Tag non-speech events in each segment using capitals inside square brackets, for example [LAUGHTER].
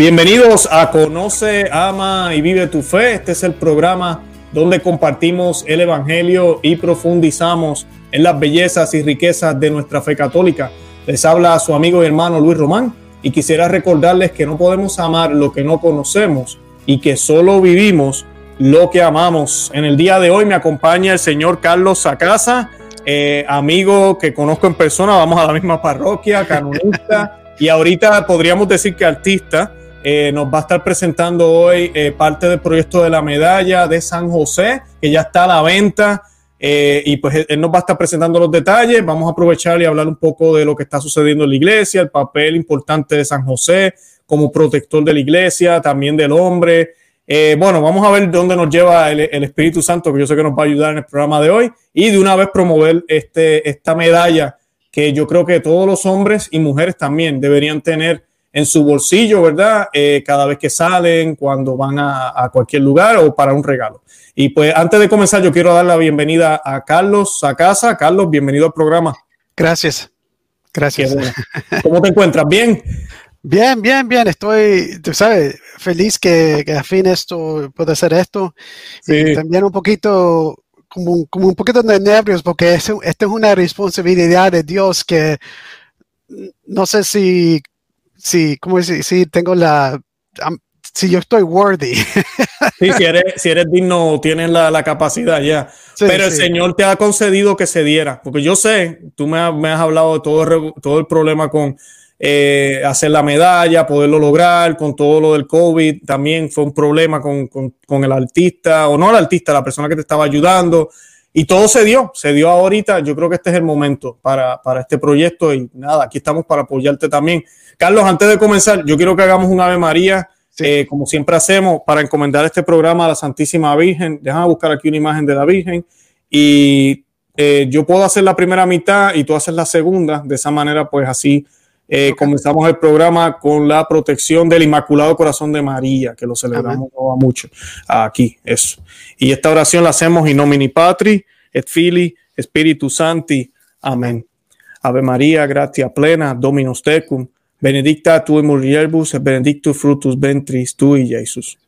Bienvenidos a Conoce, Ama y Vive tu Fe. Este es el programa donde compartimos el Evangelio y profundizamos en las bellezas y riquezas de nuestra fe católica. Les habla su amigo y hermano Luis Román y quisiera recordarles que no podemos amar lo que no conocemos y que solo vivimos lo que amamos. En el día de hoy me acompaña el señor Carlos Sacasa, eh, amigo que conozco en persona, vamos a la misma parroquia, canonista [LAUGHS] y ahorita podríamos decir que artista. Eh, nos va a estar presentando hoy eh, parte del proyecto de la medalla de San José, que ya está a la venta. Eh, y pues él nos va a estar presentando los detalles. Vamos a aprovechar y hablar un poco de lo que está sucediendo en la iglesia, el papel importante de San José como protector de la iglesia, también del hombre. bueno, vamos a ver dónde nos lleva el, el, Espíritu Santo, que yo sé que nos va a ayudar en el programa de hoy, y de una vez promover este, esta medalla que yo creo que todos los hombres y mujeres también deberían tener en su bolsillo, ¿verdad? Eh, cada vez que salen, cuando van a, cualquier lugar o para un regalo. Y pues antes de comenzar, yo quiero dar la bienvenida a Carlos a casa. Carlos, bienvenido al programa. Gracias. Gracias. ¿Cómo te encuentras? ¿Bien? Bien, bien, bien. Estoy, tú sabes, feliz que, que a fin esto puede ser esto. Sí. Y también un poquito, como, un poquito de nervios, porque esto es una responsabilidad de Dios que no sé si sí, ¿cómo decir? Sí, tengo la, si yo estoy worthy. Sí, si [LAUGHS] eres, si eres digno, tienes la, capacidad ya. Pero el Señor te ha concedido que se diera, porque yo sé, tú me, has hablado de todo, todo el problema con eh, hacer la medalla, poderlo lograr, con todo lo del COVID, también fue un problema con, con el artista, o no el artista, la persona que te estaba ayudando. Y todo se dio, se dio ahorita. Yo creo que este es el momento para, para este proyecto y nada, aquí estamos para apoyarte también. Carlos, antes de comenzar, yo quiero que hagamos un Ave María, eh, como siempre hacemos, para encomendar este programa a la Santísima Virgen. Déjame buscar aquí una imagen de la Virgen y eh, yo puedo hacer la primera mitad y tú haces la segunda. De esa manera, pues así eh, comenzamos el programa con la protección del Inmaculado Corazón de María, que lo celebramos mucho aquí, eso. Y esta oración la hacemos in nomini Patri, et Fili, Spiritu Santi. Amén. Ave María, gratia plena, Dominus tecum, benedicta tu in mulieribus et benedictus fructus ventris tui, Iesus.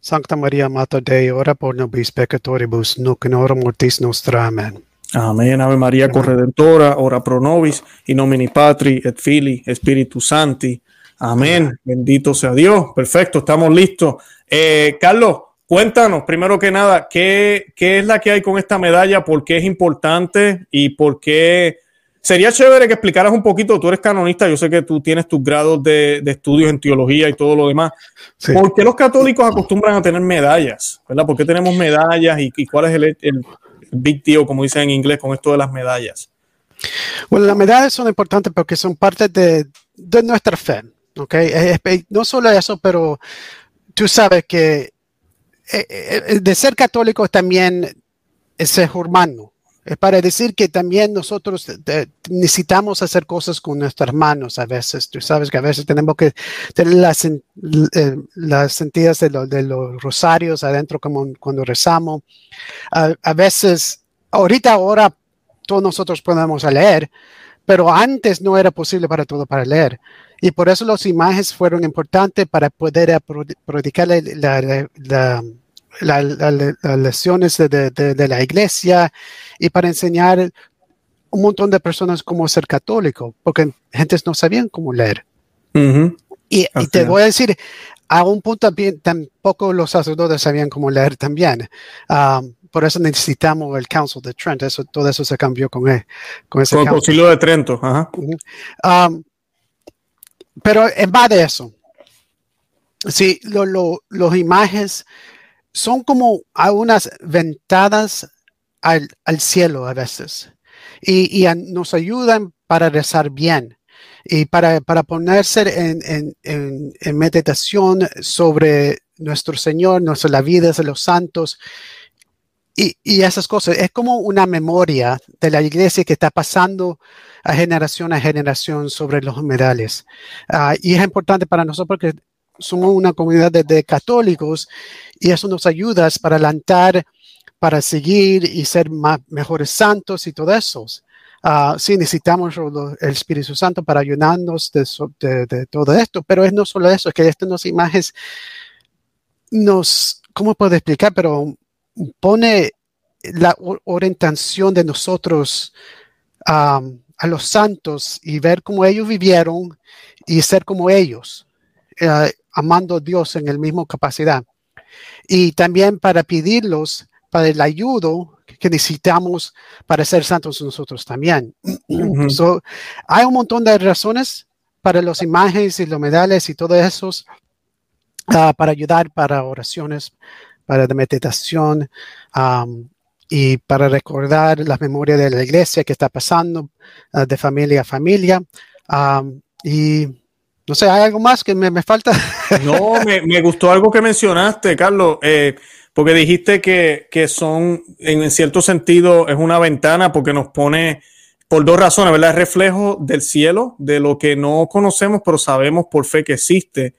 Sancta Maria, Mater Dei, ora pro nobis peccatoribus, nunc in hora mortis nostra. Amen. Amén, Ave María Corredentora, ora pro nobis, in nomini Patri et Fili, Espíritu Santi. Amén. Bendito sea Dios. Perfecto, estamos listos. Eh, Carlos, cuéntanos, primero que nada, ¿qué, ¿qué es la que hay con esta medalla? ¿Por qué es importante? ¿Y por qué? Sería chévere que explicaras un poquito, tú eres canonista, yo sé que tú tienes tus grados de, de estudios en teología y todo lo demás. ¿Por qué los católicos acostumbran a tener medallas? ¿Verdad? ¿Por qué tenemos medallas y, y cuál es el, el, big deal, como dicen en inglés, con esto de las medallas? Bueno, las medallas son importantes porque son parte de, de nuestra fe. ¿okay? No solo eso, pero tú sabes que eh, eh, de ser católico también es ser humano. Es para decir que también nosotros necesitamos hacer cosas con nuestras manos a veces. Tú sabes que a veces tenemos que tener las, eh, las sentidas de, de, los rosarios adentro como cuando rezamos. A, veces, ahorita ahora todos nosotros podemos leer, pero antes no era posible para todo para leer. Y por eso las imágenes fueron importantes para poder predicar la, la las lecciones de, la iglesia y para enseñar un montón de personas cómo ser católico, porque gentes no sabían cómo leer. y, te voy a decir, a un punto también, tampoco los sacerdotes sabían cómo leer también. Um, por eso necesitamos el Council de Trent. Eso, todo eso se cambió con, él, con ese con el Concilio de Trento. Um, pero en base de eso, sí, los imágenes son como unas ventadas al, cielo a veces y, nos ayudan para rezar bien y para, para ponerse en, en, meditación sobre nuestro Señor, nuestra vida de los santos y, y, esas cosas. Es como una memoria de la iglesia que está pasando a generación a generación sobre los humedales. Ah, y es importante para nosotros porque somos una comunidad de, católicos y eso nos ayuda para adelantar, para seguir y ser más, mejores santos y todo eso. Uh, sí, necesitamos el Espíritu Santo para ayudarnos de, todo esto, pero es no solo eso, es que estas nos imágenes nos, ¿cómo puedo explicar? Pero pone la orientación de nosotros a los santos y ver cómo ellos vivieron y ser como ellos, eh, amando a Dios en el mismo capacidad. Y también para pedirlos para el ayudo que necesitamos para ser santos nosotros también. hay un montón de razones para las imágenes y los medales y todo eso ah, para ayudar para oraciones, para la meditación y para recordar la memoria de la iglesia que está pasando ah, de familia a familia. y no sé, ¿hay algo más que me, falta? [LAUGHS] No, me, gustó algo que mencionaste, Carlos. Eh, porque dijiste que, son, en cierto sentido, es una ventana porque nos pone, por dos razones, ¿verdad? Es reflejo del cielo, de lo que no conocemos, pero sabemos por fe que existe.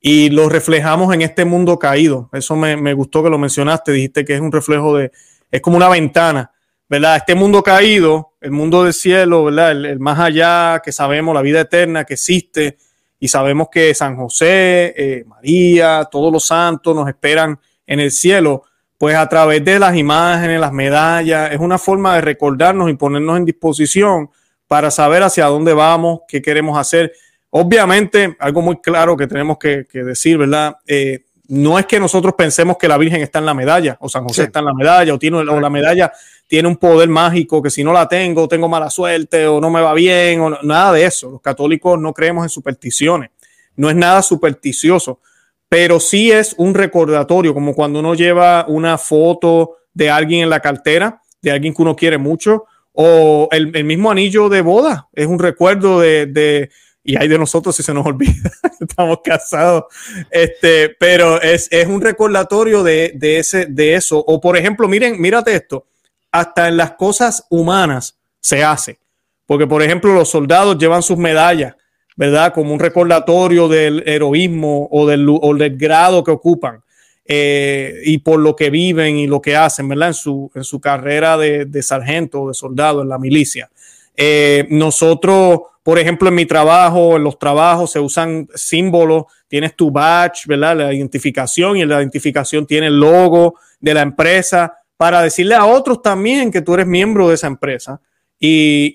Y lo reflejamos en este mundo caído. Eso me, gustó que lo mencionaste. Dijiste que es un reflejo de, es como una ventana, ¿verdad? Este mundo caído, el mundo del cielo, ¿verdad? El, más allá, que sabemos, la vida eterna que existe. Y sabemos que San José, eh, María, todos los santos nos esperan en el cielo, pues a través de las imágenes, las medallas, es una forma de recordarnos y ponernos en disposición para saber hacia dónde vamos, qué queremos hacer. Obviamente, algo muy claro que tenemos que, decir, ¿verdad? Eh, no es que nosotros pensemos que la Virgen está en la medalla, o San José está en la medalla, o, tiene, o la medalla tiene un poder mágico que si no la tengo, tengo mala suerte, o no me va bien, o nada de eso. Los católicos no creemos en supersticiones. No es nada supersticioso pero sí es un recordatorio, como cuando uno lleva una foto de alguien en la cartera, de alguien que uno quiere mucho, o el, mismo anillo de boda, es un recuerdo de, y hay de nosotros si se nos [LAUGHS] olvida, estamos casados, este, pero es, un recordatorio de, ese, de eso. O por ejemplo, miren, mírate esto, hasta en las cosas humanas se hace, porque por ejemplo los soldados llevan sus medallas ¿verdad? Como un recordatorio del heroísmo o del, grado que ocupan eh, y por lo que viven y lo que hacen, ¿verdad? En su, en su carrera de, sargento o de soldado en la milicia. Eh, nosotros, por ejemplo, en mi trabajo, en los trabajos se usan símbolos, tienes tu badge, ¿verdad? La identificación y la identificación tiene el logo de la empresa para decirle a otros también que tú eres miembro de esa empresa y,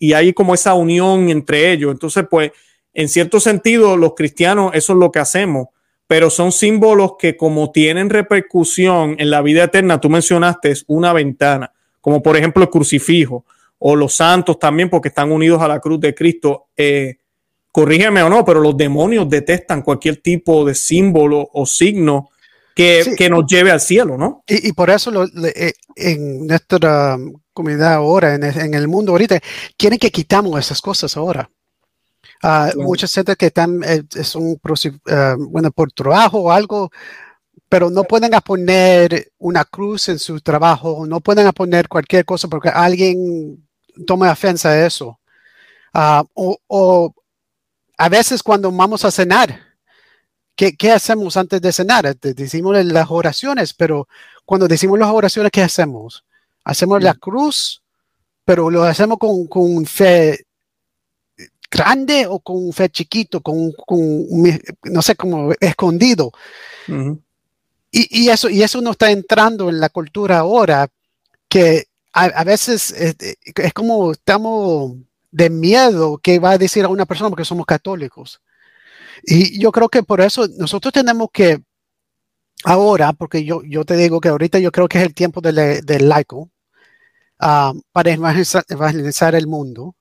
y, hay como esa unión entre ellos. Entonces, pues, en cierto sentido, los cristianos, eso es lo que hacemos, pero son símbolos que como tienen repercusión en la vida eterna, tú mencionaste, es una ventana, como por ejemplo el crucifijo o los santos también, porque están unidos a la cruz de Cristo. Eh, corrígeme o no, pero los demonios detestan cualquier tipo de símbolo o signo que, que nos lleve al cielo, ¿no? Y, y por eso lo, eh, en nuestra comunidad ahora, en, el mundo ahorita, quieren que quitamos esas cosas ahora. Uh, Muchas gente que están, eh, es un, uh, bueno, por trabajo o algo, pero no pueden poner una cruz en su trabajo, no pueden poner cualquier cosa porque alguien toma ofensa a eso. Uh, o, o, a veces cuando vamos a cenar, ¿qué, ¿qué, hacemos antes de cenar? Decimos las oraciones, pero cuando decimos las oraciones, ¿qué hacemos? Hacemos la cruz, pero lo hacemos con, con fe grande o con fe chiquito, con, con no sé, como escondido. y, y, eso, y eso no está entrando en la cultura ahora, que a, veces es, es, como estamos de miedo que va a decir a una persona porque somos católicos. Y yo creo que por eso nosotros tenemos que ahora, porque yo, yo te digo que ahorita yo creo que es el tiempo del, del laico, uh, para evangelizar, el mundo,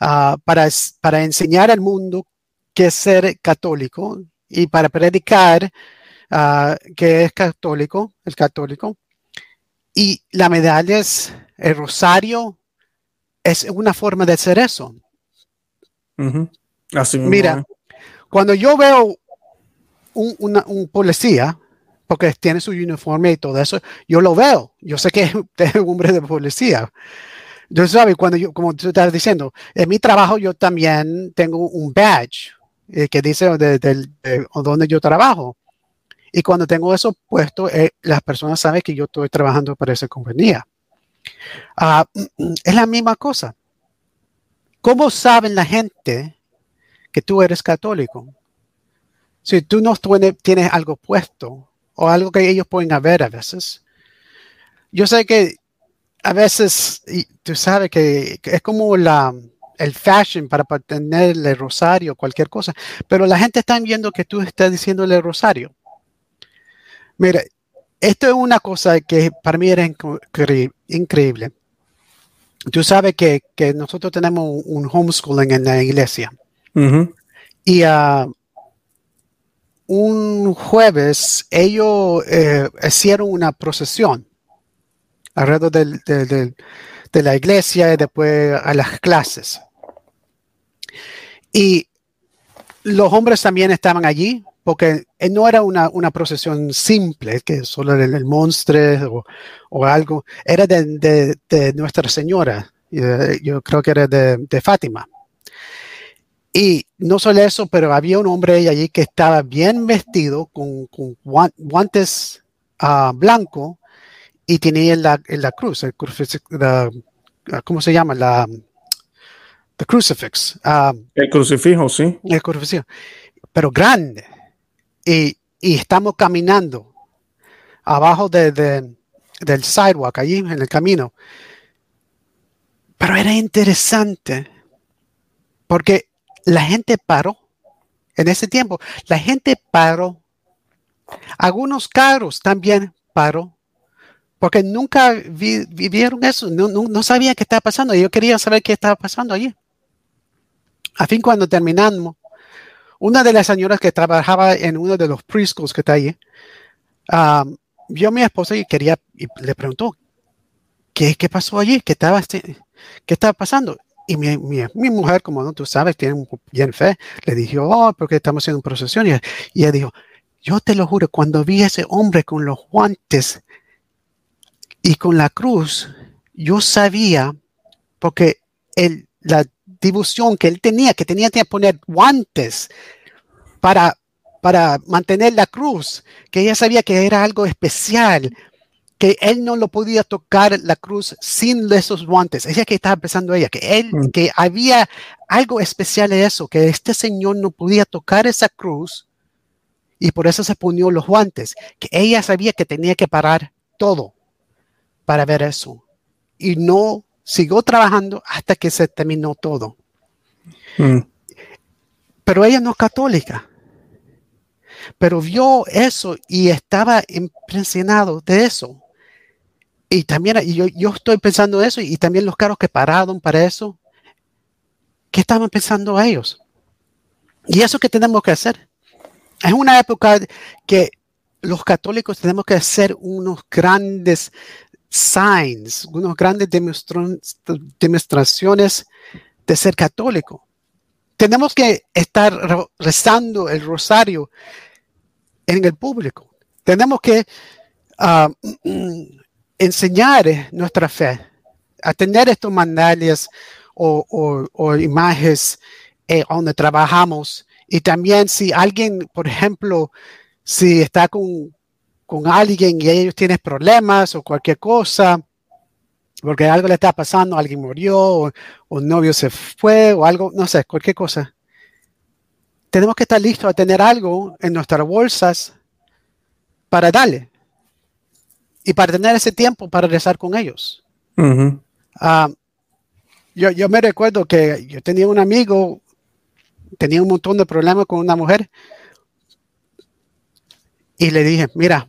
uh, para, para enseñar al mundo qué es ser católico y para predicar uh, que es católico, el católico. Y la medalla es, el rosario es una forma de hacer eso. Así Mira, cuando yo veo un, policía, porque tiene su uniforme y todo eso, yo lo veo. Yo sé que [LAUGHS] es un hombre de policía. Yo sabes, cuando yo, como tú estás diciendo, en mi trabajo yo también tengo un badge eh, que dice de, dónde yo trabajo. Y cuando tengo eso puesto, eh, las personas saben que yo estoy trabajando para esa compañía. Ah, es la misma cosa. ¿cómo saben la gente que tú eres católico? Si tú no tienes algo puesto o algo que ellos pueden ver a veces. Yo sé que a veces, tú sabes que es como la, el fashion para tener el rosario, cualquier cosa, pero la gente está viendo que tú estás diciéndole el rosario. Mira, esto es una cosa que para mí era increíble. Tú sabes que, nosotros tenemos un homeschooling en la iglesia. Y uh, un jueves ellos eh, hicieron una procesión alrededor de la iglesia y después a las clases. Y los hombres también estaban allí, porque no era una, procesión simple, que solo era el monstruo o, algo, era de, Nuestra Señora, eh, yo creo que era de, Fátima. Y no solo eso, pero había un hombre allí que estaba bien vestido con, guantes uh, blancos y tenía la, la cruz, el ¿cómo se llama? La, the crucifix. Ah, el crucifijo, sí. El crucifijo, pero grande. Y, estamos caminando abajo de, del sidewalk, allí en el camino. Pero era interesante porque la gente paró. En ese tiempo, la gente paró. Algunos carros también paró porque nunca vivieron eso, no, no, sabían qué estaba pasando. Yo quería saber qué estaba pasando allí. A fin cuando terminamos, una de las señoras que trabajaba en uno de los preschools que está ahí, um, vio a mi esposa y quería, y le preguntó, ¿qué, qué pasó allí? ¿Qué estaba, este, qué estaba pasando? Y mi, mi, mujer, como no, tú sabes, tiene bien fe, le dijo, oh, porque estamos haciendo procesión. Y, y ella dijo, yo te lo juro, cuando vi a ese hombre con los guantes y con la cruz, yo sabía, porque el, la difusión que él tenía, que tenía que poner guantes para, para mantener la cruz, que ella sabía que era algo especial, que él no lo podía tocar la cruz sin esos guantes. Ella que estaba pensando ella, que él, mm. que había algo especial en eso, que este señor no podía tocar esa cruz y por eso se ponió los guantes, que ella sabía que tenía que parar todo para ver eso. Y no siguió trabajando hasta que se terminó todo. Mm. Pero ella no es católica. Pero vio eso y estaba impresionado de eso. Y también yo, yo estoy pensando eso y también los carros que pararon para eso. ¿Qué estaban pensando ellos? Y eso que tenemos que hacer. Es una época que los católicos tenemos que hacer unos grandes signs, unas grandes demostraciones de ser católico. Tenemos que estar rezando el rosario en el público. Tenemos que ah, [CLEARS THROAT] enseñar nuestra fe, a tener estos mandales o, imágenes eh, donde trabajamos. Y también si alguien, por ejemplo, si está con, con alguien y ellos tienen problemas o cualquier cosa, porque algo le está pasando, alguien murió, o, un novio se fue, o algo, no sé, cualquier cosa. Tenemos que estar listos a tener algo en nuestras bolsas para darle y para tener ese tiempo para rezar con ellos. Ah, yo, yo me recuerdo que yo tenía un amigo, tenía un montón de problemas con una mujer y le dije, mira,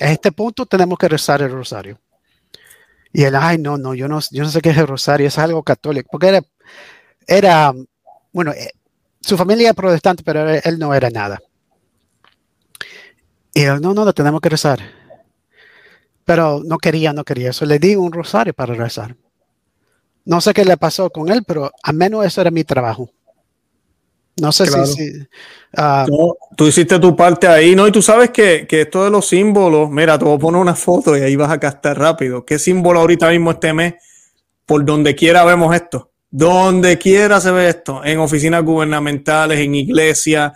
a este punto tenemos que rezar el rosario. Y él, ay, no, no, yo no, yo no sé qué es el rosario, es algo católico, porque era, era bueno, eh, su familia era protestante, pero él no era nada. Y él, no, no, lo tenemos que rezar. Pero no quería, no quería eso. Le di un rosario para rezar. No sé qué le pasó con él, pero al menos eso era mi trabajo. No sé si... Ah, tú hiciste tu parte ahí, ¿no? Y tú sabes que, que, esto de los símbolos, mira, te voy a poner una foto y ahí vas a gastar rápido. ¿Qué símbolo ahorita mismo este mes? Por donde quiera vemos esto. Donde quiera se ve esto. En oficinas gubernamentales, en iglesias,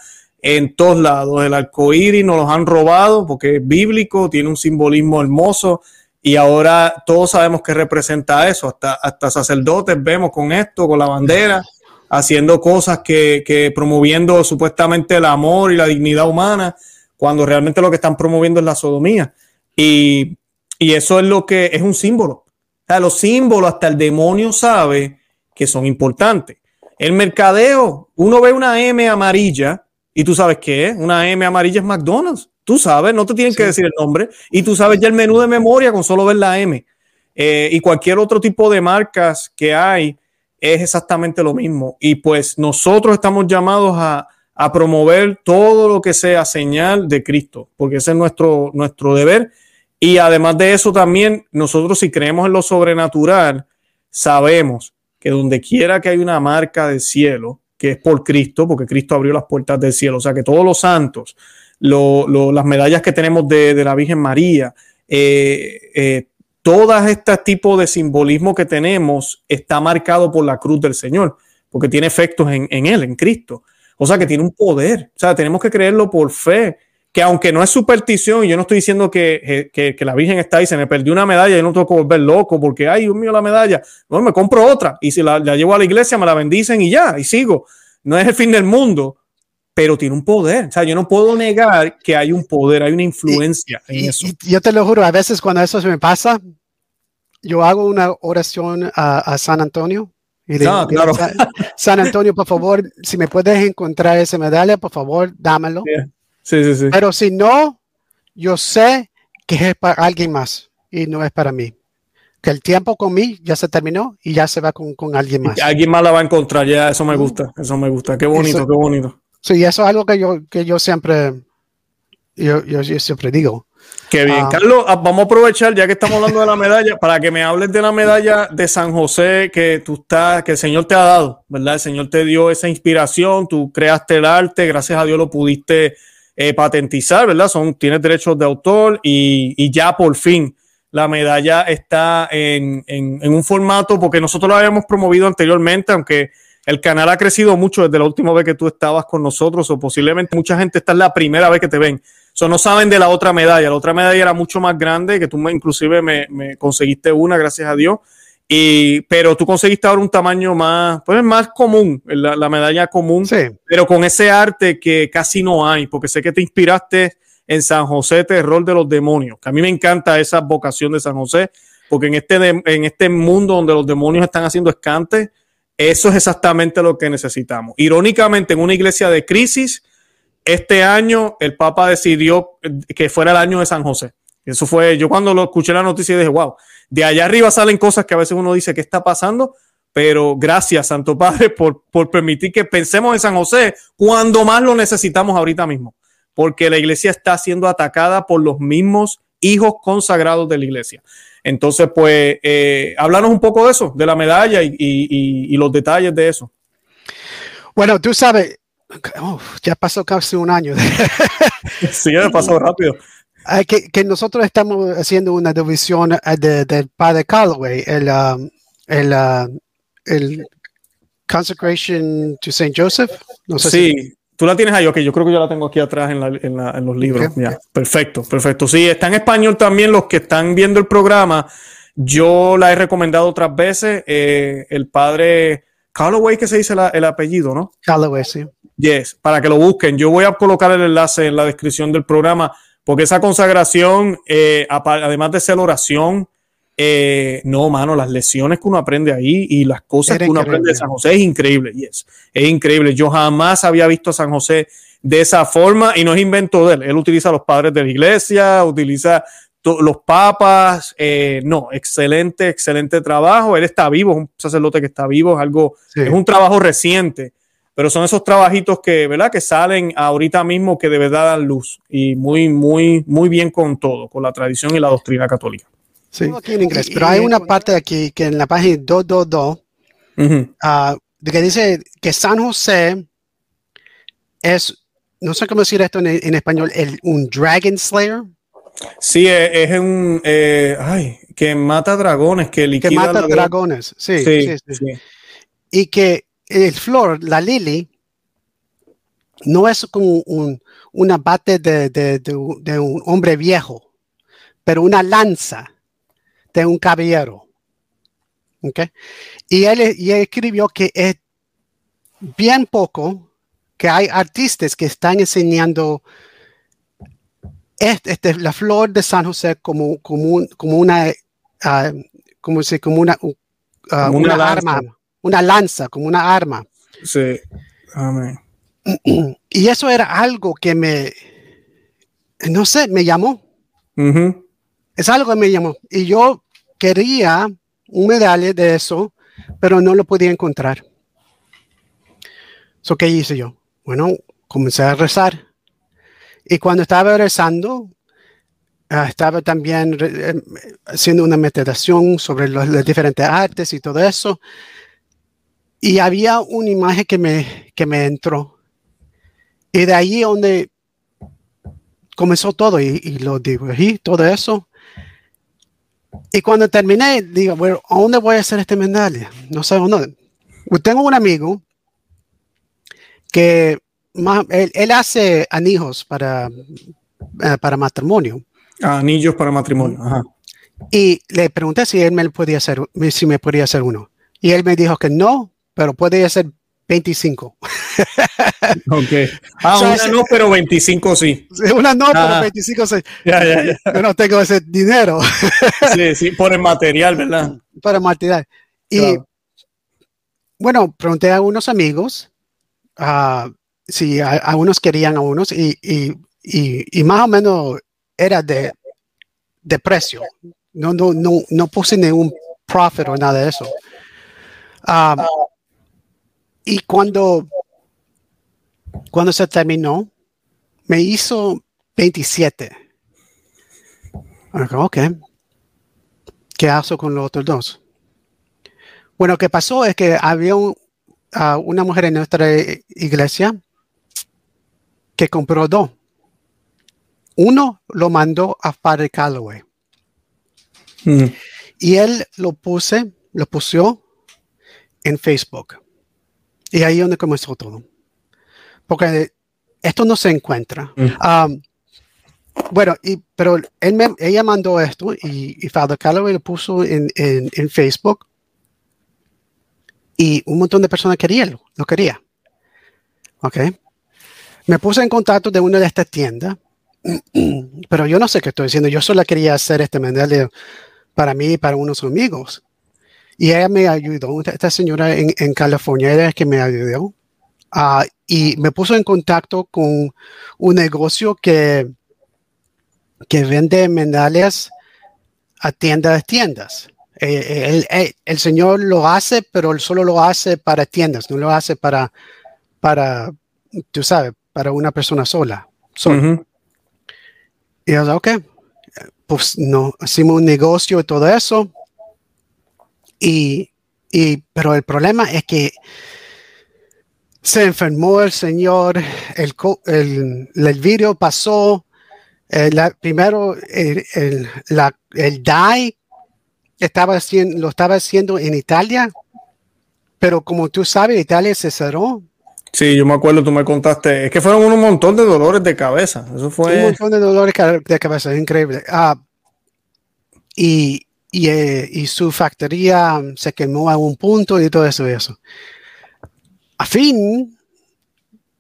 en todos lados. El arcoíris nos los han robado porque es bíblico, tiene un simbolismo hermoso y ahora todos sabemos que representa eso, hasta, hasta sacerdotes vemos con esto, con la bandera, haciendo cosas que, que promoviendo supuestamente el amor y la dignidad humana, cuando realmente lo que están promoviendo es la sodomía. Y, y eso es lo que es un símbolo. O los símbolos, hasta el demonio sabe que son importantes. El mercadeo, uno ve una M amarilla y tú sabes qué es. Una M amarilla es McDonald's. Tú sabes, no te tienen que decir el nombre y tú sabes ya el menú de memoria con solo ver la M. Eh, y cualquier otro tipo de marcas que hay es exactamente lo mismo. Y pues nosotros estamos llamados a, a promover todo lo que sea señal de Cristo, porque ese es nuestro, nuestro deber. Y además de eso también, nosotros si creemos en lo sobrenatural, sabemos que donde quiera que hay una marca del cielo, que es por Cristo, porque Cristo abrió las puertas del cielo, o sea que todos los santos, las medallas que tenemos de, la Virgen María, eh, eh, todas este tipo de simbolismo que tenemos está marcado por la cruz del Señor, porque tiene efectos en, en Él, en Cristo. O sea que tiene un poder. O sea, tenemos que creerlo por fe. Que aunque no es superstición, y yo no estoy diciendo que, que, que, la Virgen está ahí, se me perdió una medalla y no tengo que volver loco porque, ay, Dios mío, la medalla. No, me compro otra. Y si la, la llevo a la iglesia, me la bendicen y ya, y sigo. No es el fin del mundo, pero tiene un poder. O sea, yo no puedo negar que hay un poder, hay una influencia en eso. yo te lo juro, a veces cuando eso se me pasa, yo hago una oración a, San Antonio. Y digo, ah, claro. San, Antonio, por favor, si me puedes encontrar esa medalla, por favor, dámelo. Sí, sí, sí. Pero si no, yo sé que es para alguien más y no es para mí. Que el tiempo con mí ya se terminó y ya se va con, con alguien más. alguien más la va a encontrar, ya, eso me gusta, eso me gusta. Qué bonito, qué bonito. Sí, eso es algo que yo, que yo siempre, yo, yo, siempre digo. Qué bien. Ah. Carlos, ah, vamos a aprovechar, ya que estamos hablando de la medalla, para que me hables de la medalla de San José que tú estás, que el Señor te ha dado, ¿verdad? El Señor te dio esa inspiración, tú creaste el arte, gracias a Dios lo pudiste eh, patentizar, ¿verdad? Son, tienes derechos de autor y, ya por fin la medalla está en, en, un formato, porque nosotros lo habíamos promovido anteriormente, aunque el canal ha crecido mucho desde la última vez que tú estabas con nosotros, o posiblemente mucha gente esta es la primera vez que te ven. So, no saben de la otra medalla. La otra medalla era mucho más grande, que tú me, inclusive me, me conseguiste una, gracias a Dios. Y, pero tú conseguiste ahora un tamaño más, pues más común, la, la medalla común, sí. pero con ese arte que casi no hay, porque sé que te inspiraste en San José, Terror de los Demonios, que a mí me encanta esa vocación de San José, porque en este, en este mundo donde los demonios están haciendo escantes, eso es exactamente lo que necesitamos. Irónicamente, en una iglesia de crisis, este año el Papa decidió que fuera el año de San José. Eso fue, yo cuando lo escuché la noticia dije, wow, de allá arriba salen cosas que a veces uno dice, ¿qué está pasando? Pero gracias, Santo Padre, por, por permitir que pensemos en San José cuando más lo necesitamos ahorita mismo. Porque la iglesia está siendo atacada por los mismos hijos consagrados de la iglesia. Entonces, pues, eh, háblanos un poco de eso, de la medalla y, y, y los detalles de eso. Bueno, tú sabes, ya pasó casi un año. [LAUGHS] sí, ya pasó rápido. Que, que, nosotros estamos haciendo una división eh, del de padre Calloway, el, um, el, uh, el Consecration to Saint Joseph. No sé sí, si... Tú la tienes ahí, ok, yo creo que yo la tengo aquí atrás en, la, en, la, en los libros. Okay. Perfecto, perfecto. Sí, está en español también los que están viendo el programa. Yo la he recomendado otras veces. Eh, el padre Calloway, que se dice la, el apellido, ¿no? Calloway, sí. Yes, para que lo busquen. Yo voy a colocar el enlace en la descripción del programa, porque esa consagración, eh, además de ser oración, eh, no, mano, las lesiones que uno aprende ahí y las cosas Era que uno increíble. aprende de San José es increíble. Yes, es increíble. Yo jamás había visto a San José de esa forma y no es invento de él. Él utiliza a los padres de la iglesia, utiliza los papas. Eh, no, excelente, excelente trabajo. Él está vivo, es un sacerdote que está vivo, es algo, sí. es un trabajo reciente. Pero son esos trabajitos que, ¿verdad? Que salen ahorita mismo que de verdad dan luz y muy, muy, muy bien con todo, con la tradición y la doctrina católica. Sí. aquí en inglés, pero hay una parte aquí que en la página 222 uh -huh. uh, que dice que San José es, no sé cómo decir esto en, en español, el, un Dragon Slayer. Sí, es, es un, eh, ay, que mata dragones, que liquida. Que mata dragones, sí sí, sí, sí, sí. Y que el flor, la lily, no es como un, una bate de, de, de, de un hombre viejo, pero una lanza de un caballero. ¿Okay? Y, él, y él escribió que es bien poco que hay artistas que están enseñando este, este, la flor de San José como, como, como una, uh, como, como una, uh, como una, una arma, una lanza, como una arma. Sí, amén. Y eso era algo que me, no sé, me llamó. Es algo que me llamó. Y yo quería un medalla de eso, pero no lo podía encontrar. So, ¿Qué hice yo? Bueno, comencé a rezar. Y cuando estaba rezando, ah, estaba también eh, haciendo una meditación sobre los, las diferentes artes y todo eso. Y había una imagen que me, que me entró. Y de ahí donde comenzó todo y, y lo dibujé, todo eso. Y cuando terminé, digo, bueno, ¿a dónde voy a hacer este medalla? No sé dónde. Tengo un amigo que él, hace anillos para, eh, para matrimonio. anillos para matrimonio, ajá. Y le pregunté si él me podía hacer, si me podía hacer uno. Y él me dijo que no, pero puede hacer 25. ok. Ah, una no, pero 25 sí. Una no, pero 25 sí. Ya, ya, ya. Yo no tengo ese dinero. sí, sí, por el material, ¿verdad? Por el material. Y bueno, pregunté a unos amigos uh, si a, unos querían a unos y, y, y, más o menos era de, de precio. No, no, no, no puse ningún profit o nada de eso. Um, y cuando, cuando se terminó, me hizo 27. Ok. ¿Qué hago con los otros dos? Bueno, lo que pasó es que había uh, una mujer en nuestra iglesia que compró dos. Uno lo mandó a Padre Calloway. Mm. Y él lo puse, lo puso en Facebook. Y ahí es donde comenzó todo. Porque esto no se encuentra. Mm. Um, bueno, y, pero él ella mandó esto y, y Father Calloway lo puso en, en, Facebook. Y un montón de personas querían, lo quería. ¿Ok? Me puse en contacto de una de estas tiendas, [CLEARS THROAT] pero yo no sé qué estoy diciendo. Yo solo quería hacer este medallero para mí y para unos amigos. Y ella me ayudó, esta señora en, en California, es que me ayudó. Uh, y me puso en contacto con un negocio que, que vende medallas a tiendas tiendas. Eh, el, el, señor lo hace, pero él solo lo hace para tiendas, no lo hace para, para tú sabes, para una persona sola. Y yo, ok, pues no, hicimos un negocio y todo eso. Y, y, pero el problema es que se enfermó el señor, el, el, el video pasó, eh, primero el, el, la, el DAI estaba haciendo, lo estaba haciendo en Italia, pero como tú sabes, Italia se cerró Sí, yo me acuerdo, tú me contaste. Es que fueron un montón de dolores de cabeza. Eso fue. Un montón de dolores de cabeza, es increíble. Ah, y, y, eh, y, su factoría se quemó a un punto y todo eso y eso. A fin,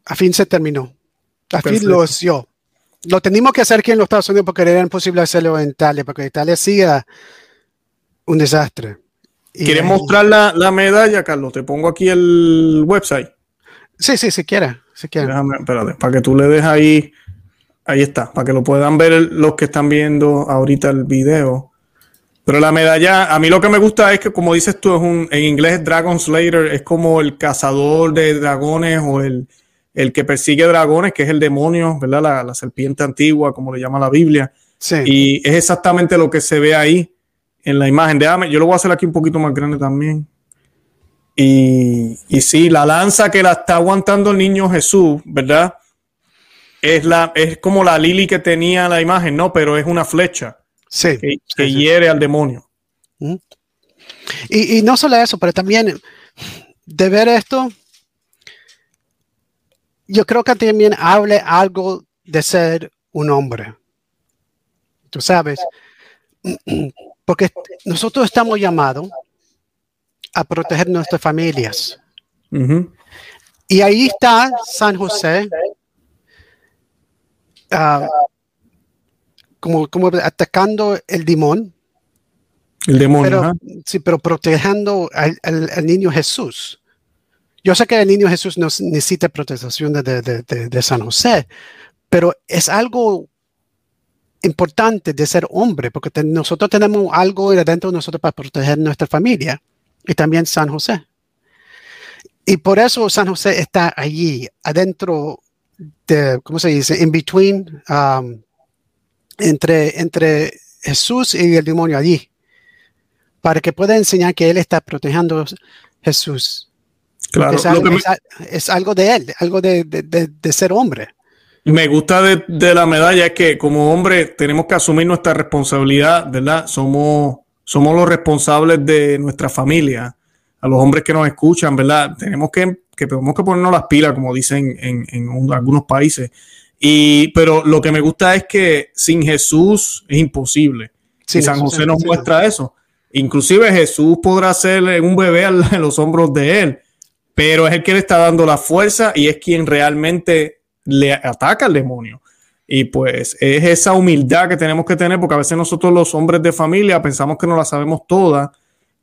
a fin se terminó. A fin lo hizo. Lo tenemos que hacer aquí en los Estados Unidos porque era imposible hacerlo en Italia, porque Italia sigue un desastre. ¿Quieres mostrar la, la medalla, Carlos? Te pongo aquí el website. Sí, sí, si quiere. Si quiere. Déjame, espérate, para que tú le des ahí. Ahí está, para que lo puedan ver los que están viendo ahorita el video. Pero la medalla, a mí lo que me gusta es que, como dices tú, es un, en inglés Dragon Slayer, es como el cazador de dragones o el, el que persigue dragones, que es el demonio, ¿verdad? La, la, serpiente antigua, como le llama la Biblia. Sí. Y es exactamente lo que se ve ahí en la imagen. Déjame, yo lo voy a hacer aquí un poquito más grande también. Y, y sí, la lanza que la está aguantando el niño Jesús, ¿verdad? Es, la, es como la lili que tenía la imagen, ¿no? Pero es una flecha sí, que, hiere al demonio. Y, y, no solo eso, pero también de ver esto, yo creo que también hable algo de ser un hombre. Tú sabes, [CLEARS THROAT] Porque nosotros estamos llamados a proteger nuestras familias. Y ahí está San José, ah, como, como atacando el demonio. El demonio. sí, pero protegiendo al, niño Jesús. Yo sé que el niño Jesús no necesita protección de, de, San José, pero es algo importante de ser hombre, porque nosotros tenemos algo dentro de nosotros para proteger nuestra familia y también San José. Y por eso San José está allí, adentro de, ¿cómo se dice? In between, um, entre, entre Jesús y el demonio allí, para que pueda enseñar que Él está protegiendo a Jesús. Claro, es algo, de Él, algo de, de, ser hombre. Me gusta de, de, la medalla es que como hombre tenemos que asumir nuestra responsabilidad, ¿verdad? Somos somos los responsables de nuestra familia, a los hombres que nos escuchan, ¿verdad? Tenemos que, que tenemos que ponernos las pilas, como dicen en, en, algunos países. Y, pero lo que me gusta es que sin Jesús es imposible. Si San José nos muestra eso. Inclusive Jesús podrá ser un bebé en los hombros de él, pero es el que le está dando la fuerza y es quien realmente le ataca al demonio. Y pues es esa humildad que tenemos que tener, porque a veces nosotros los hombres de familia pensamos que no la sabemos toda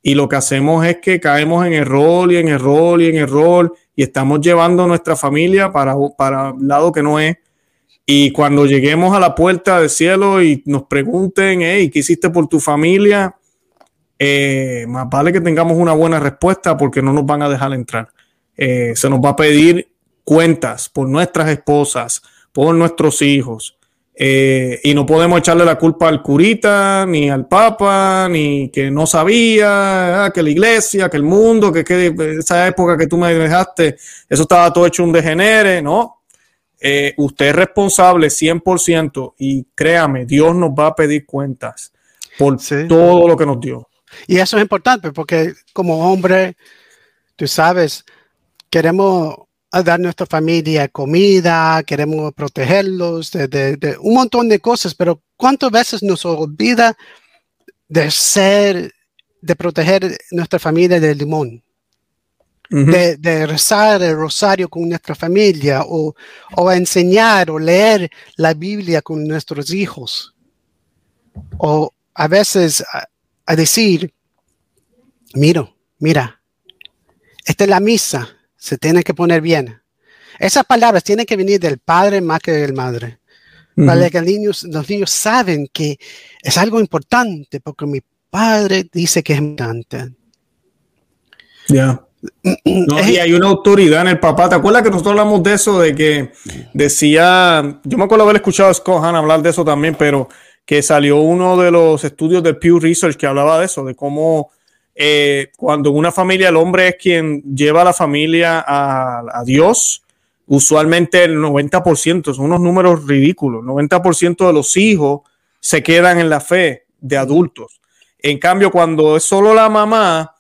y lo que hacemos es que caemos en error y en error y en error y estamos llevando nuestra familia para, para un lado que no es. Y cuando lleguemos a la puerta del cielo y nos pregunten, hey, ¿qué hiciste por tu familia? Eh, más vale que tengamos una buena respuesta porque no nos van a dejar entrar. Eh, se nos va a pedir cuentas por nuestras esposas, por nuestros hijos. Eh, y no podemos echarle la culpa al curita, ni al papa, ni que no sabía, ah, que la iglesia, que el mundo, que, que, esa época que tú me dejaste, eso estaba todo hecho un degenere, ¿no? Eh, usted es responsable 100% y créame, Dios nos va a pedir cuentas por todo lo que nos dio. Y eso es importante porque como hombre, tú sabes, queremos dar a nuestra familia comida, queremos protegerlos de, un montón de cosas, pero ¿cuántas veces nos olvida de ser, de proteger nuestra familia del limón? De, rezar el rosario con nuestra familia o, o enseñar o leer la Biblia con nuestros hijos. O a veces a, decir, mira, mira, esta es la misa, se tiene que poner bien. Esas palabras tienen que venir del padre más que del madre. Para que los niños, los niños saben que es algo importante porque mi padre dice que es importante. Ya. Y hay una autoridad en el papá. ¿Te acuerdas que nosotros hablamos de eso? De que decía, yo me acuerdo haber escuchado a Scott hablar de eso también, pero que salió uno de los estudios de Pew Research que hablaba de eso, de cómo eh, cuando en una familia el hombre es quien lleva a la familia a, Dios, usualmente el 90%, son unos números ridículos, 90% de los hijos se quedan en la fe de adultos. En cambio, cuando es solo la mamá,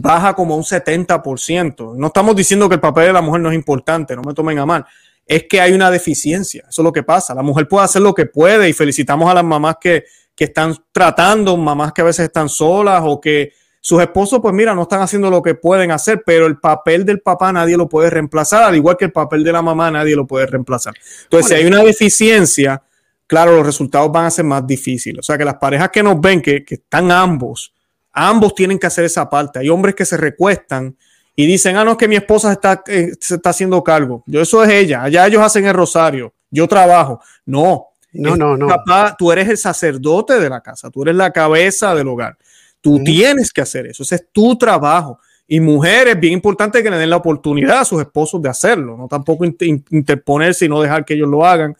baja como un 70%. No estamos diciendo que el papel de la mujer no es importante, no me tomen a mal. Es que hay una deficiencia, eso es lo que pasa. La mujer puede hacer lo que puede y felicitamos a las mamás que, que están tratando, mamás que a veces están solas o que sus esposos, pues mira, no están haciendo lo que pueden hacer, pero el papel del papá nadie lo puede reemplazar, al igual que el papel de la mamá nadie lo puede reemplazar. Entonces, si hay una deficiencia, claro, los resultados van a ser más difíciles. O sea, que las parejas que nos ven, que, están ambos, ambos tienen que hacer esa parte. Hay hombres que se recuestan y dicen, ah, no, es que mi esposa está, eh, se está haciendo cargo. Yo, eso es ella. Allá ellos hacen el rosario. Yo trabajo. No. No, no, no. Papá, tú eres el sacerdote de la casa. Tú eres la cabeza del hogar. Tú tienes que hacer eso, ese es tu trabajo. Y mujeres, bien importante que le den la oportunidad a sus esposos de hacerlo, no tampoco interponerse y no dejar que ellos lo hagan,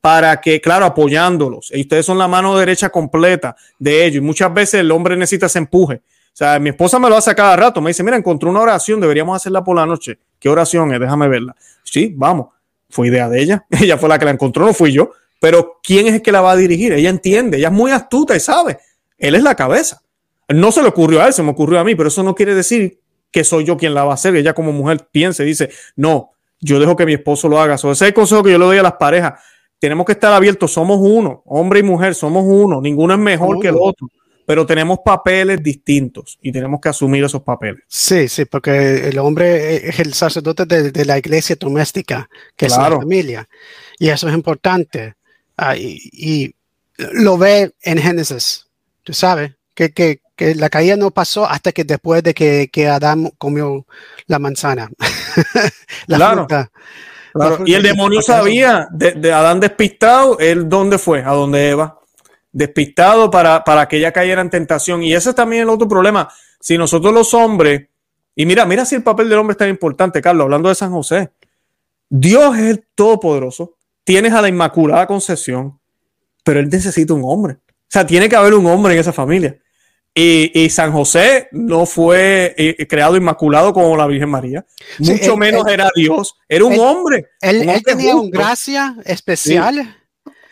para que, claro, apoyándolos. Y ustedes son la mano derecha completa de ellos. Y muchas veces el hombre necesita ese empuje. O sea, mi esposa me lo hace cada rato. Me dice, mira, encontré una oración, deberíamos hacerla por la noche. ¿Qué oración es? Déjame verla. Sí, vamos. Fue idea de ella. [LAUGHS] Ella fue la que la encontró, no fui yo. Pero ¿quién es el que la va a dirigir? Ella entiende, ella es muy astuta y sabe. Él es la cabeza. No se le ocurrió a él, se me ocurrió a mí, pero eso no quiere decir que soy yo quien la va a hacer. Ella como mujer piensa y dice, no, yo dejo que mi esposo lo haga. ese es el consejo que yo le doy a las parejas. Tenemos que estar abiertos, somos uno, hombre y mujer, somos uno, ninguno es mejor que el otro. pero tenemos papeles distintos y tenemos que asumir esos papeles. Sí, sí, porque el hombre es el sacerdote de, la iglesia doméstica, que es la familia, y eso es importante. Ah, y, lo ve en Génesis, tú sabes, que, que, que, la caída no pasó hasta que después de que, que Adán comió la manzana. [LAUGHS] la claro. Fruta. Y el demonio sabía, de, de, Adán despistado, él dónde fue, a dónde Eva despistado para, para que ella cayera en tentación. Y ese es también el otro problema. Si nosotros los hombres, y mira, mira si el papel del hombre es tan importante, Carlos, hablando de San José. Dios es el Todopoderoso, tienes a la Inmaculada Concepción, pero él necesita un hombre. O sea, tiene que haber un hombre en esa familia. Y, San José no fue eh, creado inmaculado como la Virgen María, mucho menos era Dios, era un hombre. Él, tenía una gracia especial.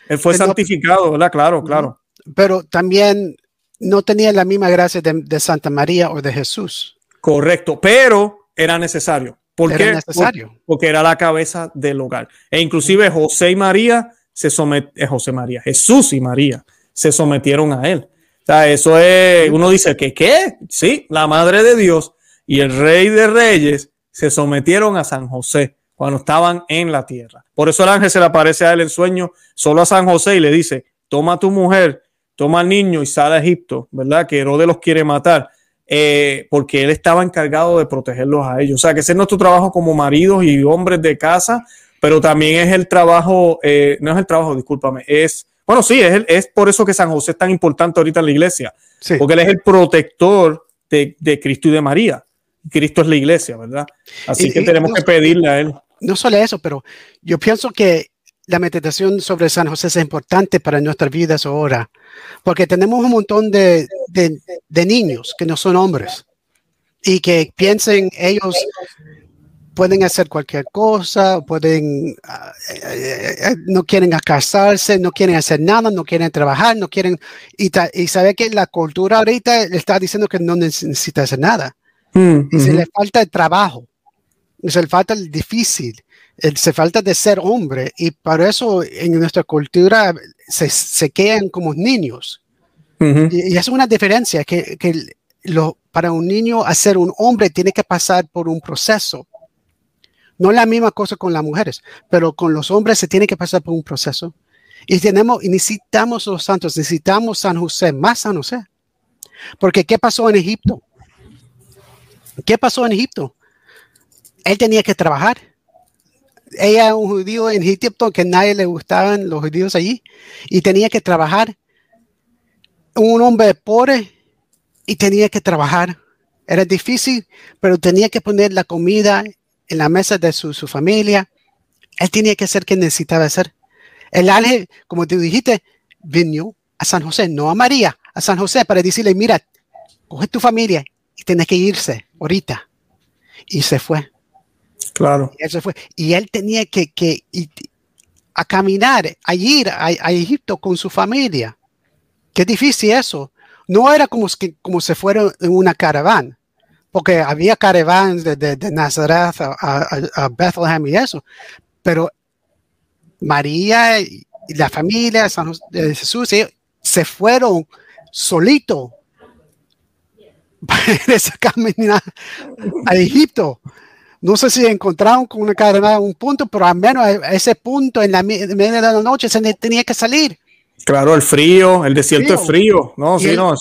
Él fue santificado, ¿verdad? Claro, claro. Pero también no tenía la misma gracia de, Santa María o de Jesús. Correcto, pero era necesario. ¿Por era necesario. Porque era la cabeza del hogar. E inclusive José y María se sometieron, eh, José María, Jesús y María se sometieron a él. Sea, eso es, uno dice que, ¿qué? Sí, la madre de Dios y el rey de reyes se sometieron a San José cuando estaban en la tierra. Por eso el ángel se le aparece a él en sueño, solo a San José, y le dice, toma tu mujer, toma al niño y sal a Egipto, ¿verdad? Que Herodes los quiere matar, eh, porque él estaba encargado de protegerlos a ellos. O sea, que ese es nuestro trabajo como maridos y hombres de casa, pero también es el trabajo, eh, no es el trabajo, discúlpame, es, bueno, sí, es, es por eso que San José es tan importante ahorita en la iglesia, porque él es el protector de, de Cristo y de María. Cristo es la iglesia, ¿verdad? Así que tenemos que pedirle a él no solo eso, pero yo pienso que la meditación sobre San José es importante para nuestras vidas ahora, porque tenemos un montón de, niños que no son hombres y que piensen ellos pueden hacer cualquier cosa, pueden, ah, eh, eh, no quieren casarse, no quieren hacer nada, no quieren trabajar, no quieren, y, y sabe que la cultura ahorita le está diciendo que no necesita hacer nada. Mm, y se le falta el trabajo se falta el difícil, se falta de ser hombre y para eso en nuestra cultura se, se quedan como niños. y, es una diferencia que, que lo, para un niño hacer un hombre tiene que pasar por un proceso. No la misma cosa con las mujeres, pero con los hombres se tiene que pasar por un proceso. Y tenemos, necesitamos los santos, necesitamos San José, más San José. Porque ¿qué pasó en Egipto? ¿Qué pasó en Egipto? él tenía que trabajar. Ella un judío en Egipto que nadie le gustaban los judíos allí y tenía que trabajar. Un hombre pobre y tenía que trabajar. Era difícil, pero tenía que poner la comida en la mesa de su, familia. Él tenía que hacer que necesitaba hacer. El ángel, como te dijiste, vino a San José, no a María, a San José para decirle, mira, coge tu familia y tienes que irse ahorita. Y se fue. Claro. Y eso fue. Y él tenía que, que a caminar, a ir a, Egipto con su familia. Qué difícil eso. No era como, que, como se fueron en una caravana, porque había caravanas de, de, Nazaret a, Bethlehem y eso. Pero María y la familia San de Jesús se fueron solito para [LAUGHS] esa caminata a Egipto no sé si encontraron con una en un punto, pero al menos a ese punto en la media de la noche se tenía que salir. Claro, el frío, el desierto es frío, no, sí, no,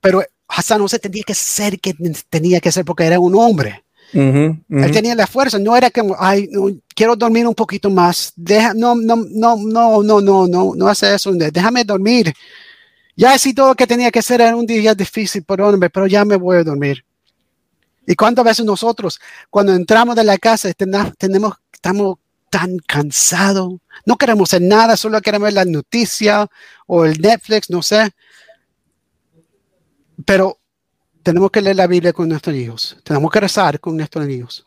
Pero Hassan no se tenía que ser que tenía que ser porque era un hombre. Él tenía la fuerza, no era como, ay, quiero dormir un poquito más, Deja, no, no, no, no, no, no, no, no hace eso, déjame dormir. Ya sí todo lo que tenía que hacer era un día difícil, hombre, pero ya me voy a dormir. ¿Y cuántas veces nosotros, cuando entramos de la casa, tenemos, estamos tan cansados? No queremos hacer nada, solo queremos ver la noticia o el Netflix, no sé. Pero tenemos que leer la Biblia con nuestros hijos. Tenemos que rezar con nuestros hijos.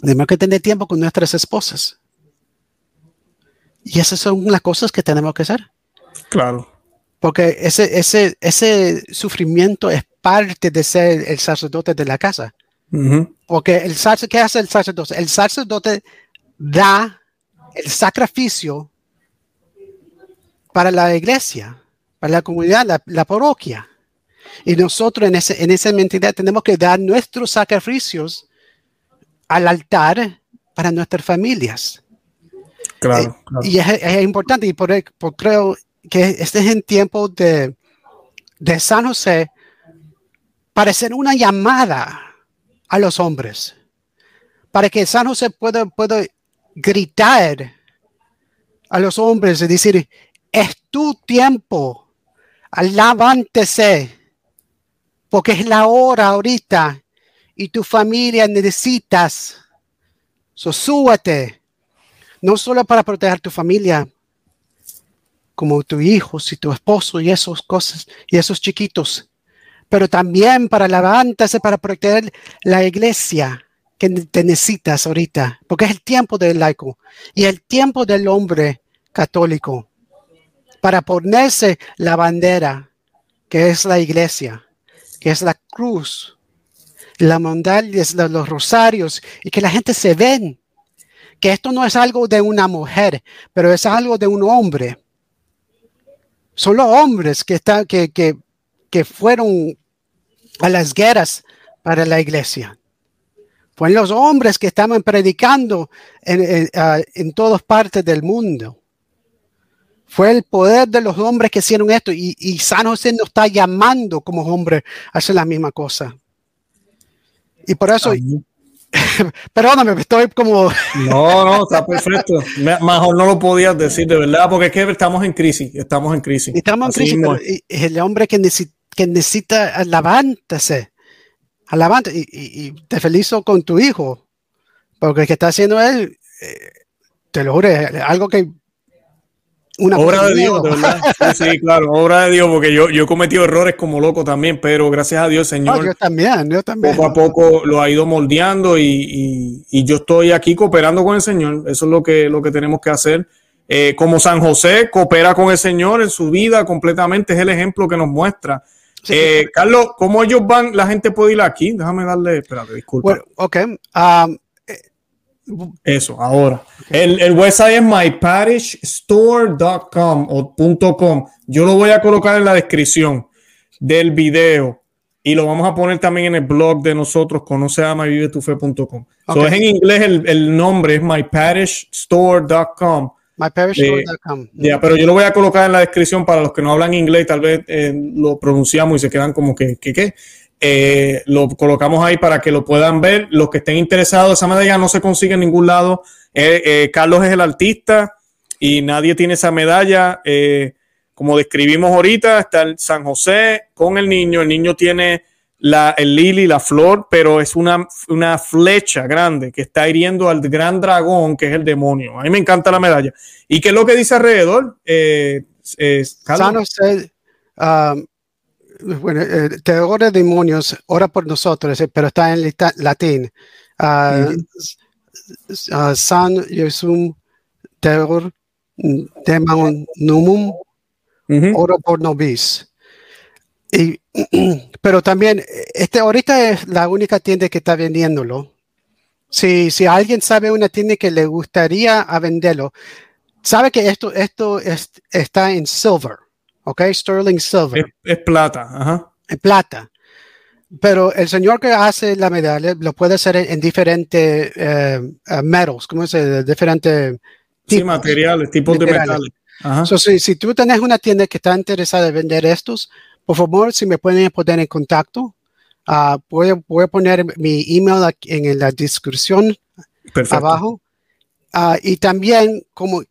Tenemos que tener tiempo con nuestras esposas. Y esas son las cosas que tenemos que hacer. Claro. Porque ese, ese, ese sufrimiento es parte de ser el sacerdote de la casa. Porque el sacerdote, ¿qué hace el sacerdote? El sacerdote da el sacrificio para la iglesia, para la comunidad, la, la parroquia. Y nosotros en, ese, en esa mentalidad tenemos que dar nuestros sacrificios al altar para nuestras familias. Claro. Eh, y es, es, importante, y por, por, creo que este es el tiempo de, de San José para hacer una llamada a los hombres, para que San José pueda, pueda gritar a los hombres y decir, es tu tiempo, levántese, porque es la hora ahorita y tu familia necesitas. So, súbete, no solo para proteger tu familia, como tu hijo, y tu esposo y esas cosas y esos chiquitos, pero también para levantarse, para proteger la iglesia que te necesitas ahorita, porque es el tiempo del laico y el tiempo del hombre católico para ponerse la bandera que es la iglesia, es la cruz, la es los rosarios y que la gente se ven que esto no es algo de una mujer, pero es algo de un hombre. Son los hombres que, están, que, que, que fueron a las guerras para la iglesia. Fueron los hombres que estaban predicando en, en, uh, en todas partes del mundo. Fue el poder de los hombres que hicieron esto y, y San José nos está llamando como hombre a hacer la misma cosa. Y por eso, Amén. [LAUGHS] perdóname, estoy como... no, no, está perfecto. Mejor no lo podías decir, de verdad, porque es que estamos en crisis, estamos en crisis. Estamos en crisis, es el hombre que necesita, que necesita levántese, alabante, y, y, y, te felicito con tu hijo, porque el que está haciendo él, eh, te lo juro, es algo que una obra de Dios, de verdad. Sí, sí, [LAUGHS] claro, obra de Dios, porque yo, yo he cometido errores como loco también, pero gracias a Dios, Señor. Yo también, yo también. Poco a poco lo ha ido moldeando y, y, y, yo estoy aquí cooperando con el Señor. Eso es lo que, lo que tenemos que hacer. Eh, como San José coopera con el Señor en su vida completamente, es el ejemplo que nos muestra. Sí, eh. Carlos, ¿cómo ellos van? La gente puede ir aquí. Déjame darle, espérate, disculpa. Bueno, ok. Um, eso, ahora. El, el website es myparishstore.com o .com. Yo lo voy a colocar en la descripción del video y lo vamos a poner también en el blog de nosotros, conoceamavivetufe.com. Okay. So es en inglés el, el nombre, es myparishstore.com. Myparishstore.com. Eh, ya, yeah, pero yo lo voy a colocar en la descripción para los que no hablan inglés, tal vez eh, lo pronunciamos y se quedan como que, ¿qué, qué? Eh, lo colocamos ahí para que lo puedan ver. Los que estén interesados, esa medalla no se consigue en ningún lado. Eh, eh, Carlos es el artista y nadie tiene esa medalla. Como describimos ahorita, está el San José con el niño. El niño tiene la, el lili, la flor, pero es una, una flecha grande que está hiriendo al gran dragón, que es el demonio. A mí me encanta la medalla. ¿Y qué es lo que dice alrededor? San José. Um bueno, eh, demonios, ora por nosotros, eh, pero está en latín. Uh, uh, San Jesum terror demonum, uh -huh. ora por nobis. Y, [CLEARS THROAT] pero también, este ahorita es la única tienda que está vendiéndolo. Si, si alguien sabe una tienda que le gustaría a venderlo, sabe que esto, esto es, está en silver. ¿Ok? Sterling Silver. Es, es plata, ajá. Es plata. Pero el señor que hace la medalla lo puede hacer en, en diferentes eh, uh, metals, ¿cómo se dice? Diferentes tipos. Sí, materiales, tipos de metales. Ajá. So, si, si, tú tienes una tienda que está interesada en vender estos, por favor, si me pueden poner en contacto, uh, voy, voy, a poner mi email aquí en la descripción Perfecto. abajo. Uh, y también, como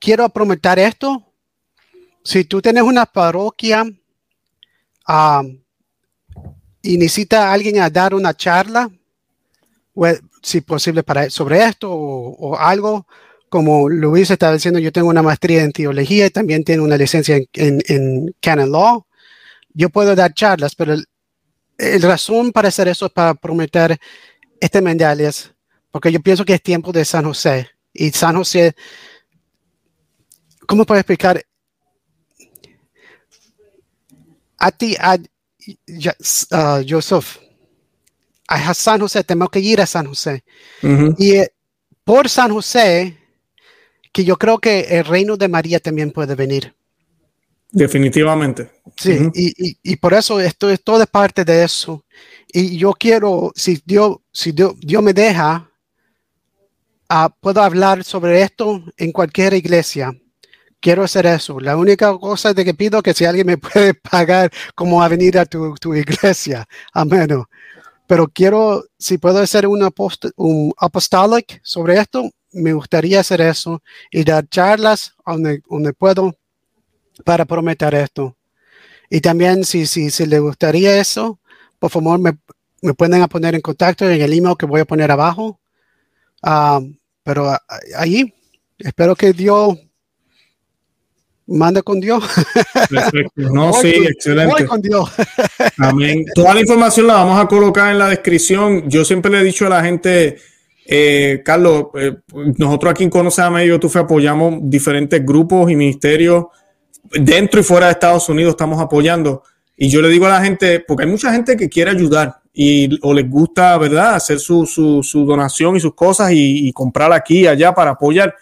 quiero prometer esto, si tú tienes una parroquia um, y necesita alguien a dar una charla, si posible para, sobre esto o, o, algo, como Luis estaba diciendo, yo tengo una maestría en teología y también tengo una licencia en, en, en canon law. Yo puedo dar charlas, pero el, el, razón para hacer eso es para prometer este medallas, porque yo pienso que es tiempo de San José. Y San José, ¿cómo puedo explicar? A ti, a uh, Joseph, a San José, tenemos que ir a San José. Uh -huh. Y eh, por San José, que yo creo que el reino de María también puede venir. Definitivamente. Sí, y, por eso esto es toda parte de eso. Y yo quiero, si Dios, si Dios, me deja, uh, puedo hablar sobre esto en cualquier iglesia. Quiero hacer eso. La única cosa de que pido que si alguien me [LAUGHS] puede pagar como a venir a tu, tu iglesia. Amén. Pero quiero, si puedo hacer un, un apostolic sobre esto, me gustaría hacer eso y dar charlas donde, donde puedo para prometer esto. Y también si, si, si le gustaría eso, por favor me, me, pueden poner en contacto en el email que voy a poner abajo. Ah, pero ahí espero que Dios mande con Dios. Perfecto. No, sí, excelente. con Dios. Amén. Toda la información la vamos a colocar en la descripción. Yo siempre le he dicho a la gente, eh, Carlos, eh, nosotros aquí en Conoce a Medio Tufe apoyamos diferentes grupos y ministerios dentro y fuera de Estados Unidos estamos apoyando. Y yo le digo a la gente, porque hay mucha gente que quiere ayudar y o les gusta, ¿verdad?, hacer su, su, su donación y sus cosas y, comprar aquí y allá para apoyar.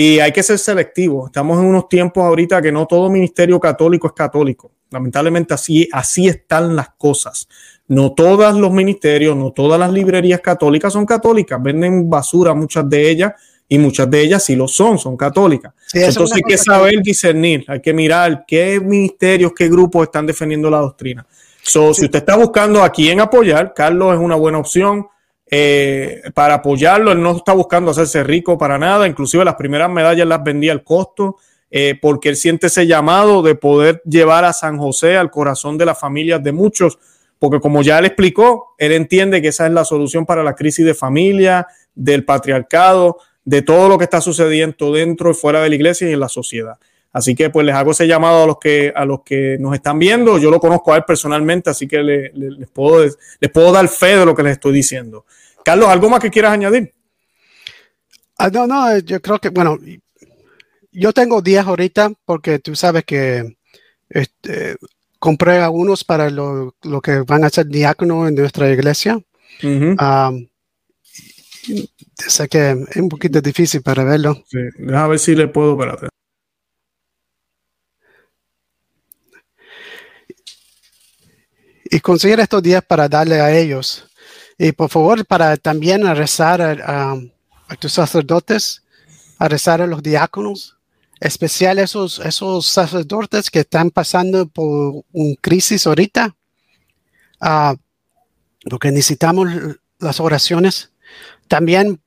Y hay que ser selectivo. Estamos en unos tiempos ahorita que no todo ministerio católico es católico. Lamentablemente así, así están las cosas. No todos los ministerios, no todas las librerías católicas son católicas. Venden basura muchas de ellas y muchas de ellas sí lo son, son católicas. Entonces hay que saber discernir, hay que mirar qué ministerios, qué grupos están defendiendo la doctrina. Si usted está buscando a quién apoyar, Carlos es una buena opción eh, para apoyarlo. Él no está buscando hacerse rico para nada, inclusive las primeras medallas las vendía al costo. Eh, porque él siente ese llamado de poder llevar a San José al corazón de las familias de muchos, porque como ya él explicó, él entiende que esa es la solución para la crisis de familia, del patriarcado, de todo lo que está sucediendo dentro y fuera de la iglesia y en la sociedad. Así que pues les hago ese llamado a los que, a los que nos están viendo. Yo lo conozco a él personalmente, así que les, puedo, les puedo dar fe de lo que les estoy diciendo. Carlos, ¿algo más que quieras añadir? Ah, no, no, yo creo que, bueno, yo tengo 10 ahorita porque tú sabes que este, compré algunos para lo, que van a ser diácono en nuestra iglesia. Sé que es un poquito difícil para verlo. Sí, a ver si le puedo para Y conseguir estos días para darle a ellos. Y por favor, para también rezar a, tus sacerdotes, a rezar a los diáconos, especial esos, esos sacerdotes que están pasando por una crisis ahorita. Uh, porque necesitamos las oraciones. También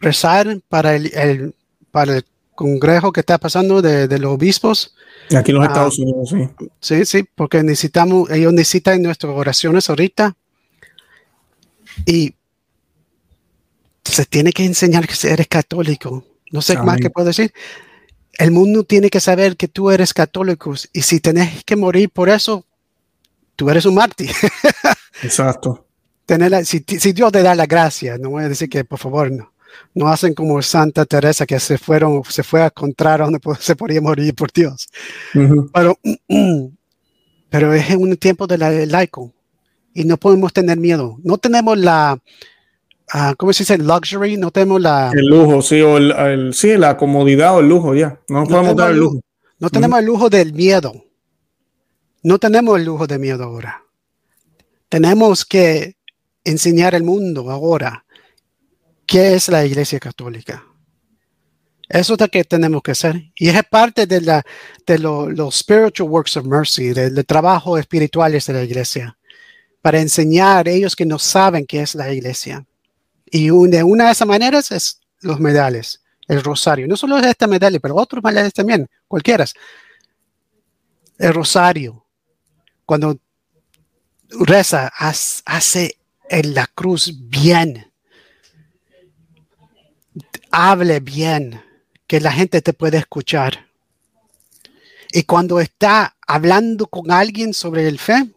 rezar para el, para el congreso que está pasando de, los obispos. Aquí en los ah, Estados Unidos, sí. Sí, sí, porque necesitamos, ellos necesitan nuestras oraciones ahorita. Y se tiene que enseñar que eres católico. No sé más que puedo decir. El mundo tiene que saber que tú eres católico y si tenés que morir por eso, tú eres un mártir. [LAUGHS] Exacto. Tener si, si, Dios te da la gracia, no voy a decir que por favor no no hacen como Santa Teresa que se fueron, se fue a encontrar donde se podía morir por Dios. Pero, [CLEARS THROAT] pero es en un tiempo de la, laico y no podemos tener miedo. No tenemos la, uh, ¿cómo se dice? Luxury, no tenemos la... El lujo, sí, o el, sí, la comodidad o el lujo, ya. No, podemos dar el lujo. No tenemos el lujo del miedo. No tenemos el lujo de miedo ahora. Tenemos que enseñar al mundo ahora ¿Qué es la Iglesia Católica? Eso es lo que tenemos que hacer. Y es parte de, la, de los spiritual works of mercy, del trabajo espiritual de la iglesia, para enseñar a ellos que no saben qué es la iglesia. Y de una de esas maneras es los medales, el rosario. No solo es esta medalla, pero otros medales también, cualquiera. El rosario. Cuando reza, hace en la cruz bien hable bien, que la gente te pueda escuchar. Y cuando está hablando con alguien sobre el fe,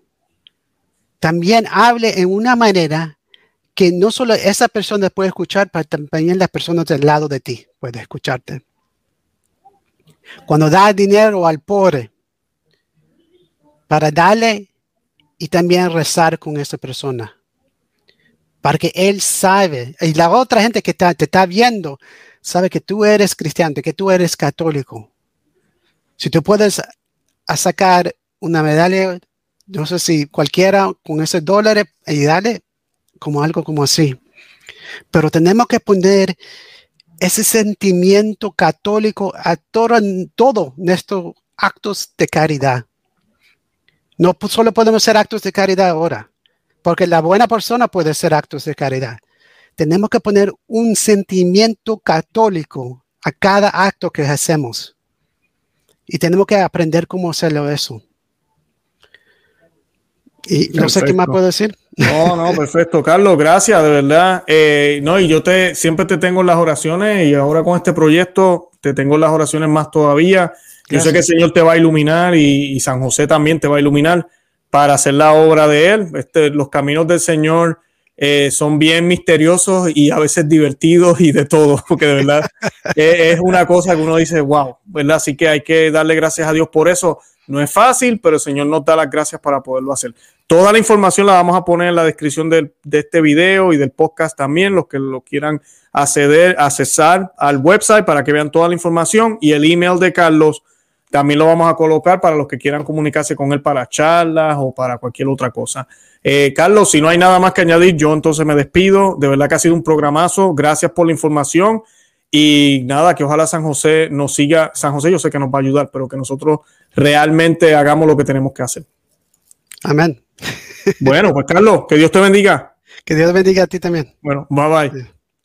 también hable en una manera que no solo esa persona puede escuchar, pero también las personas del lado de ti pueden escucharte. Cuando da dinero al pobre, para darle y también rezar con esa persona para que Él sabe, y la otra gente que te está viendo, sabe que tú eres cristiano, que tú eres católico. Si tú puedes sacar una medalla, no sé si cualquiera con esos dólares y darle como algo como así. Pero tenemos que poner ese sentimiento católico a todo, todo estos actos de caridad. No solo podemos hacer actos de caridad ahora, porque la buena persona puede hacer actos de caridad. Tenemos que poner un sentimiento católico a cada acto que hacemos. Y tenemos que aprender cómo hacerlo eso. Y no sé qué más puedo decir. No, no, [LAUGHS] perfecto, Carlos, gracias, de verdad. Eh, no, y yo te siempre te tengo en las oraciones y ahora con este proyecto te tengo en las oraciones más todavía. Yo sé que el Señor te va a iluminar y, San José también te va a iluminar para hacer la obra de Él. Este, los caminos del Señor eh, son bien misteriosos y a veces divertidos y de todo, [LAUGHS] porque de verdad es una cosa que uno dice, wow, ¿verdad? Así que hay que darle gracias a Dios por eso. No es fácil, pero el Señor nos da las gracias para poderlo hacer. Toda la información la vamos a poner en la descripción de este video y del podcast también, los que lo quieran acceder, accesar al website para que vean toda la información y el email de Carlos también lo vamos a colocar para los que quieran comunicarse con él para charlas o para cualquier otra cosa. Eh, Carlos, si no hay nada más que añadir, yo entonces me despido. De verdad que ha sido un programazo. Gracias por la información. Y nada, que ojalá San José nos siga. San José yo sé que nos va a ayudar, pero que nosotros realmente hagamos lo que tenemos que hacer. Amén. Bueno, pues Carlos, que Dios te bendiga. Que Dios bendiga a ti también. Bueno, bye bye.